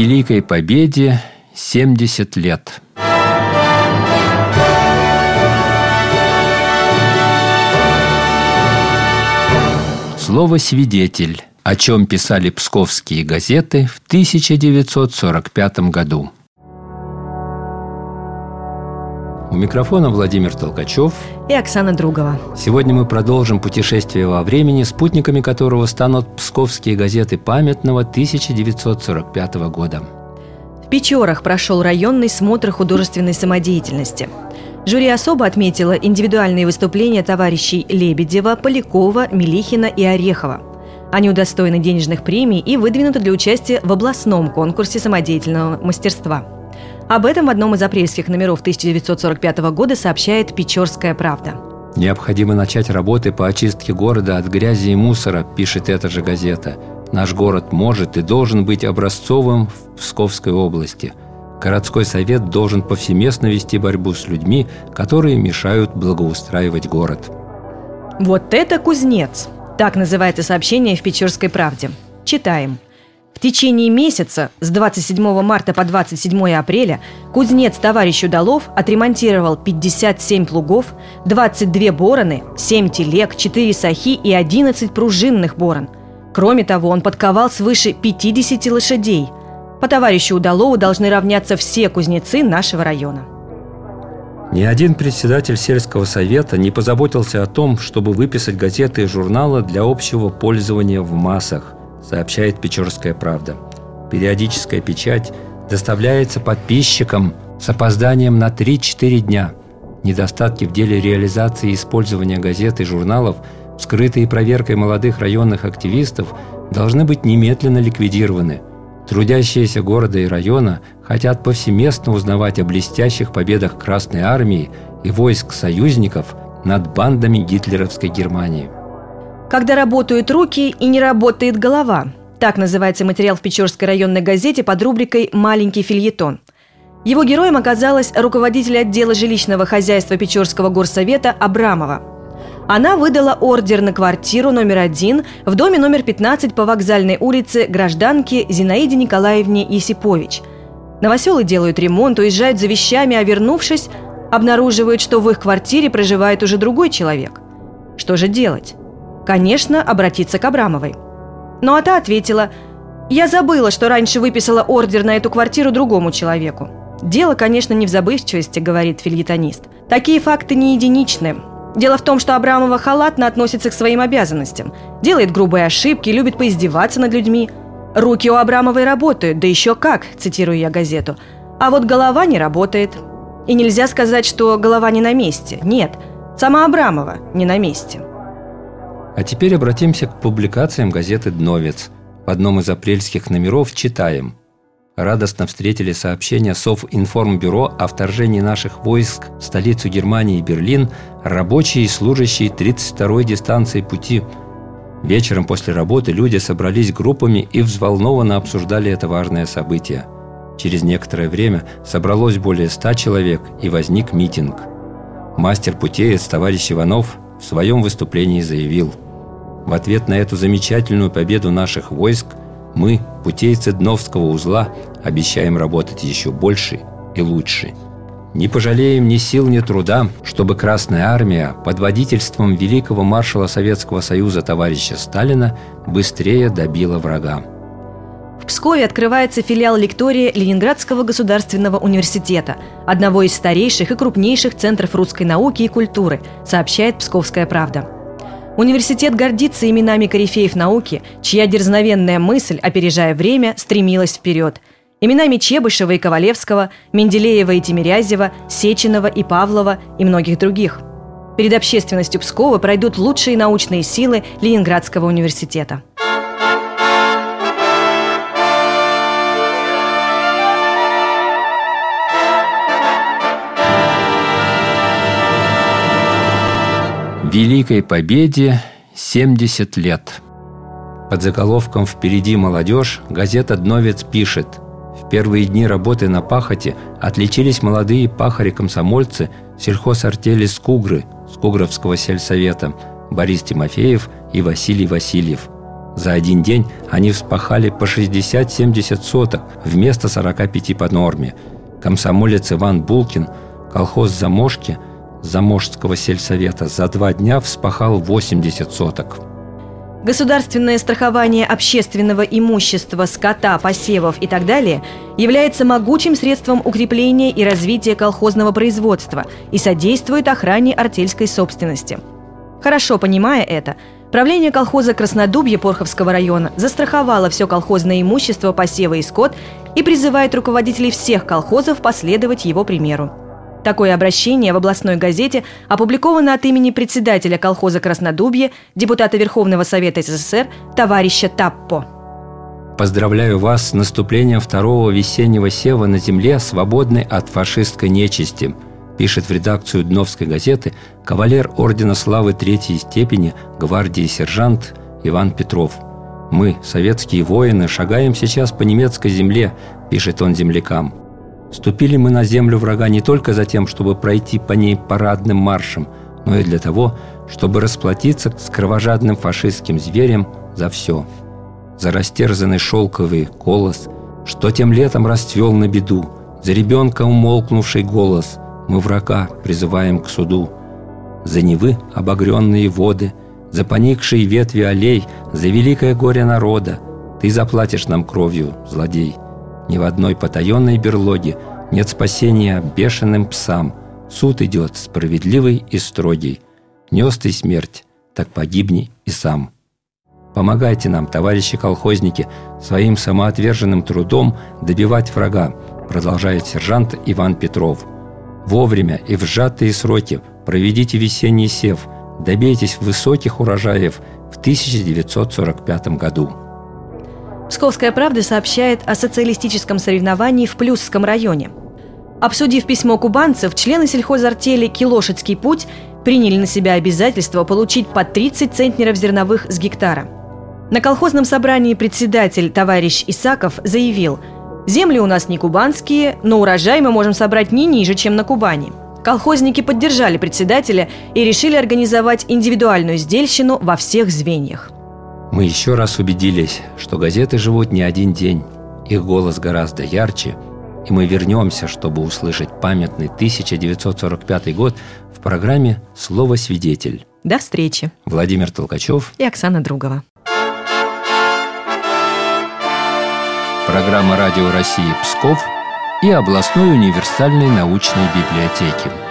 Великой Победе 70 лет. Слово «свидетель», о чем писали псковские газеты в 1945 году. У микрофона Владимир Толкачев и Оксана Другова. Сегодня мы продолжим путешествие во времени, спутниками которого станут псковские газеты памятного 1945 года. В Печорах прошел районный смотр художественной самодеятельности. Жюри особо отметило индивидуальные выступления товарищей Лебедева, Полякова, Мелихина и Орехова. Они удостоены денежных премий и выдвинуты для участия в областном конкурсе самодеятельного мастерства – об этом в одном из апрельских номеров 1945 года сообщает «Печорская правда». Необходимо начать работы по очистке города от грязи и мусора, пишет эта же газета. Наш город может и должен быть образцовым в Псковской области. Городской совет должен повсеместно вести борьбу с людьми, которые мешают благоустраивать город. Вот это кузнец! Так называется сообщение в Печорской правде. Читаем – в течение месяца с 27 марта по 27 апреля кузнец товарищ Удалов отремонтировал 57 плугов, 22 бороны, 7 телег, 4 сахи и 11 пружинных борон. Кроме того, он подковал свыше 50 лошадей. По товарищу Удалову должны равняться все кузнецы нашего района. Ни один председатель сельского совета не позаботился о том, чтобы выписать газеты и журналы для общего пользования в массах сообщает «Печорская правда». Периодическая печать доставляется подписчикам с опозданием на 3-4 дня. Недостатки в деле реализации и использования газет и журналов, скрытые проверкой молодых районных активистов, должны быть немедленно ликвидированы. Трудящиеся города и района хотят повсеместно узнавать о блестящих победах Красной Армии и войск союзников над бандами гитлеровской Германии. Когда работают руки и не работает голова. Так называется материал в Печорской районной газете под рубрикой «Маленький фильетон». Его героем оказалась руководитель отдела жилищного хозяйства Печорского горсовета Абрамова. Она выдала ордер на квартиру номер один в доме номер 15 по вокзальной улице гражданке Зинаиде Николаевне Есипович. Новоселы делают ремонт, уезжают за вещами, а вернувшись, обнаруживают, что в их квартире проживает уже другой человек. Что же делать? Конечно, обратиться к Абрамовой. Ну а та ответила, «Я забыла, что раньше выписала ордер на эту квартиру другому человеку». «Дело, конечно, не в забывчивости», — говорит фильетонист. «Такие факты не единичны. Дело в том, что Абрамова халатно относится к своим обязанностям, делает грубые ошибки, любит поиздеваться над людьми. Руки у Абрамовой работают, да еще как, цитирую я газету. А вот голова не работает. И нельзя сказать, что голова не на месте. Нет, сама Абрамова не на месте. А теперь обратимся к публикациям газеты «Дновец». В одном из апрельских номеров читаем. Радостно встретили сообщение Совинформбюро о вторжении наших войск в столицу Германии Берлин рабочие и служащие 32-й дистанции пути. Вечером после работы люди собрались группами и взволнованно обсуждали это важное событие. Через некоторое время собралось более ста человек и возник митинг. Мастер-путеец товарищ Иванов в своем выступлении заявил – в ответ на эту замечательную победу наших войск мы, путейцы Дновского узла, обещаем работать еще больше и лучше. Не пожалеем ни сил, ни труда, чтобы Красная Армия под водительством великого маршала Советского Союза товарища Сталина быстрее добила врага. В Пскове открывается филиал лектория Ленинградского государственного университета, одного из старейших и крупнейших центров русской науки и культуры, сообщает «Псковская правда». Университет гордится именами корифеев науки, чья дерзновенная мысль, опережая время, стремилась вперед. Именами Чебышева и Ковалевского, Менделеева и Тимирязева, Сеченова и Павлова и многих других. Перед общественностью Пскова пройдут лучшие научные силы Ленинградского университета. Великой Победе 70 лет. Под заголовком «Впереди молодежь» газета «Дновец» пишет В первые дни работы на пахоте отличились молодые пахари-комсомольцы сельхозартели «Скугры» Скугровского сельсовета Борис Тимофеев и Василий Васильев. За один день они вспахали по 60-70 соток вместо 45 по норме. Комсомолец Иван Булкин, колхоз «Заможки» Заможского сельсовета за два дня вспахал 80 соток. Государственное страхование общественного имущества, скота, посевов и так далее является могучим средством укрепления и развития колхозного производства и содействует охране артельской собственности. Хорошо понимая это, правление колхоза Краснодубье Порховского района застраховало все колхозное имущество, посевы и скот и призывает руководителей всех колхозов последовать его примеру. Такое обращение в областной газете опубликовано от имени председателя колхоза «Краснодубье», депутата Верховного Совета СССР товарища Таппо. Поздравляю вас с наступлением второго весеннего сева на земле, свободной от фашистской нечисти, пишет в редакцию Дновской газеты кавалер Ордена Славы Третьей степени, гвардии сержант Иван Петров. «Мы, советские воины, шагаем сейчас по немецкой земле», – пишет он землякам – Ступили мы на землю врага не только за тем, чтобы пройти по ней парадным маршем, но и для того, чтобы расплатиться с кровожадным фашистским зверем за все. За растерзанный шелковый колос, что тем летом расцвел на беду, за ребенка умолкнувший голос, мы врага призываем к суду. За Невы обогренные воды, за поникшие ветви аллей, за великое горе народа, ты заплатишь нам кровью, злодей – ни в одной потаенной берлоге нет спасения бешеным псам. Суд идет справедливый и строгий. Нес ты смерть, так погибни и сам. Помогайте нам, товарищи колхозники, своим самоотверженным трудом добивать врага, продолжает сержант Иван Петров. Вовремя и в сжатые сроки проведите весенний сев, добейтесь высоких урожаев в 1945 году. Псковская правда сообщает о социалистическом соревновании в Плюсском районе. Обсудив письмо кубанцев, члены сельхозартели «Килошицкий путь» приняли на себя обязательство получить по 30 центнеров зерновых с гектара. На колхозном собрании председатель товарищ Исаков заявил, «Земли у нас не кубанские, но урожай мы можем собрать не ниже, чем на Кубани». Колхозники поддержали председателя и решили организовать индивидуальную сдельщину во всех звеньях. Мы еще раз убедились, что газеты живут не один день, их голос гораздо ярче, и мы вернемся, чтобы услышать памятный 1945 год в программе «Слово свидетель». До встречи. Владимир Толкачев и Оксана Другова. Программа «Радио России Псков» и областной универсальной научной библиотеки.